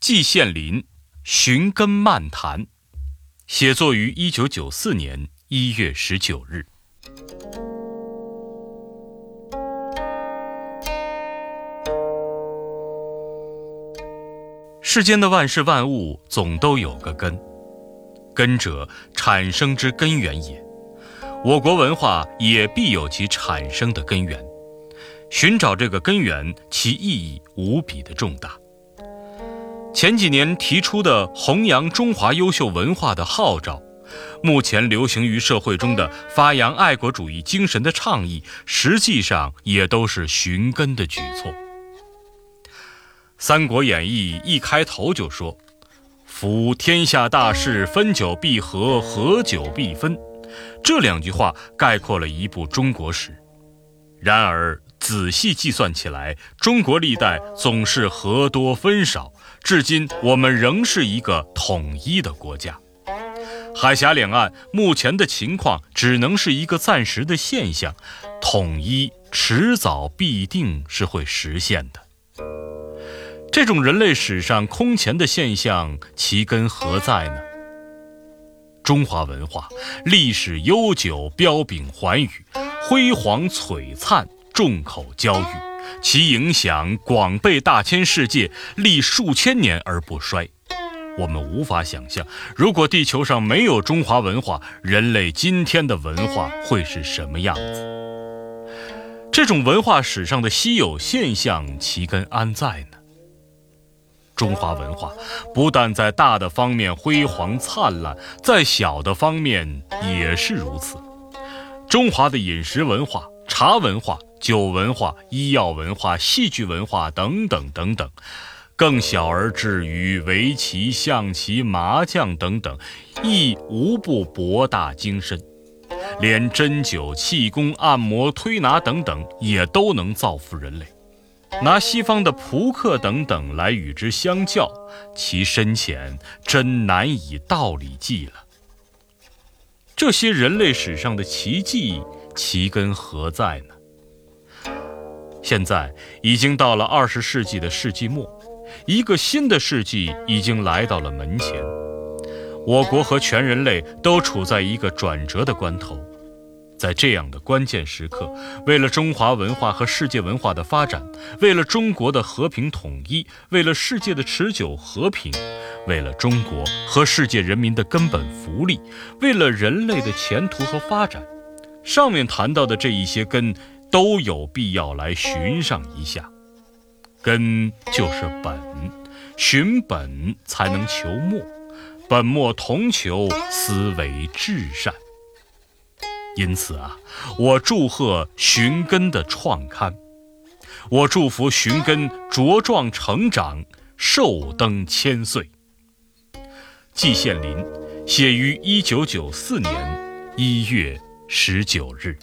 季羡林《寻根漫谈》，写作于一九九四年一月十九日。世间的万事万物总都有个根，根者产生之根源也。我国文化也必有其产生的根源，寻找这个根源，其意义无比的重大。前几年提出的弘扬中华优秀文化的号召，目前流行于社会中的发扬爱国主义精神的倡议，实际上也都是寻根的举措。《三国演义》一开头就说：“夫天下大事，分久必合，合久必分。”这两句话概括了一部中国史。然而仔细计算起来，中国历代总是和多分少。至今，我们仍是一个统一的国家。海峡两岸目前的情况只能是一个暂时的现象，统一迟早必定是会实现的。这种人类史上空前的现象，其根何在呢？中华文化历史悠久，彪炳寰宇，辉煌璀璨，众口交育。其影响广被大千世界，历数千年而不衰。我们无法想象，如果地球上没有中华文化，人类今天的文化会是什么样子？这种文化史上的稀有现象，其根安在呢？中华文化不但在大的方面辉煌灿烂，在小的方面也是如此。中华的饮食文化、茶文化。酒文化、医药文化、戏剧文化等等等等，更小而至于围棋、象棋、麻将等等，亦无不博大精深。连针灸、气功、按摩、推拿等等，也都能造福人类。拿西方的扑克等等来与之相较，其深浅真难以道理计了。这些人类史上的奇迹，其根何在呢？现在已经到了二十世纪的世纪末，一个新的世纪已经来到了门前。我国和全人类都处在一个转折的关头，在这样的关键时刻，为了中华文化和世界文化的发展，为了中国的和平统一，为了世界的持久和平，为了中国和世界人民的根本福利，为了人类的前途和发展，上面谈到的这一些根。都有必要来寻上一下，根就是本，寻本才能求末，本末同求，思维至善。因此啊，我祝贺寻根的创刊，我祝福寻根茁壮成长，寿登千岁。季羡林，写于一九九四年一月十九日。